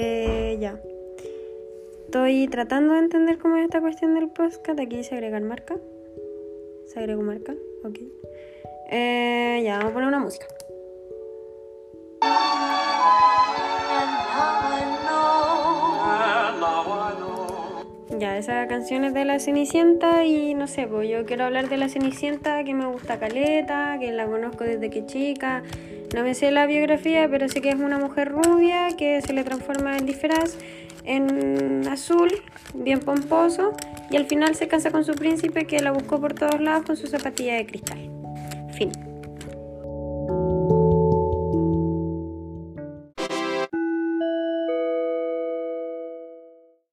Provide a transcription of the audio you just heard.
Eh, ya. Estoy tratando de entender cómo es esta cuestión del podcast. Aquí dice agregar marca. Se agregó marca. Ok. Eh, ya, vamos a poner una música. Ya, esa canción es de la Cenicienta y no sé, pues yo quiero hablar de la Cenicienta que me gusta Caleta, que la conozco desde que chica. No me sé la biografía, pero sé que es una mujer rubia que se le transforma el disfraz en azul, bien pomposo, y al final se casa con su príncipe que la buscó por todos lados con su zapatilla de cristal.